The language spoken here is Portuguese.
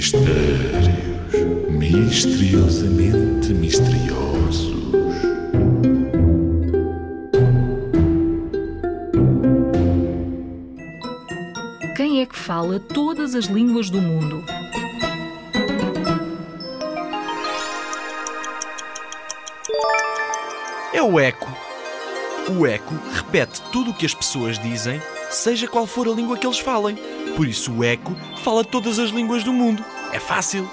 Mistérios misteriosamente misteriosos. Quem é que fala todas as línguas do mundo? É o eco. O eco repete tudo o que as pessoas dizem, seja qual for a língua que eles falem. Por isso o eco fala todas as línguas do mundo. É fácil.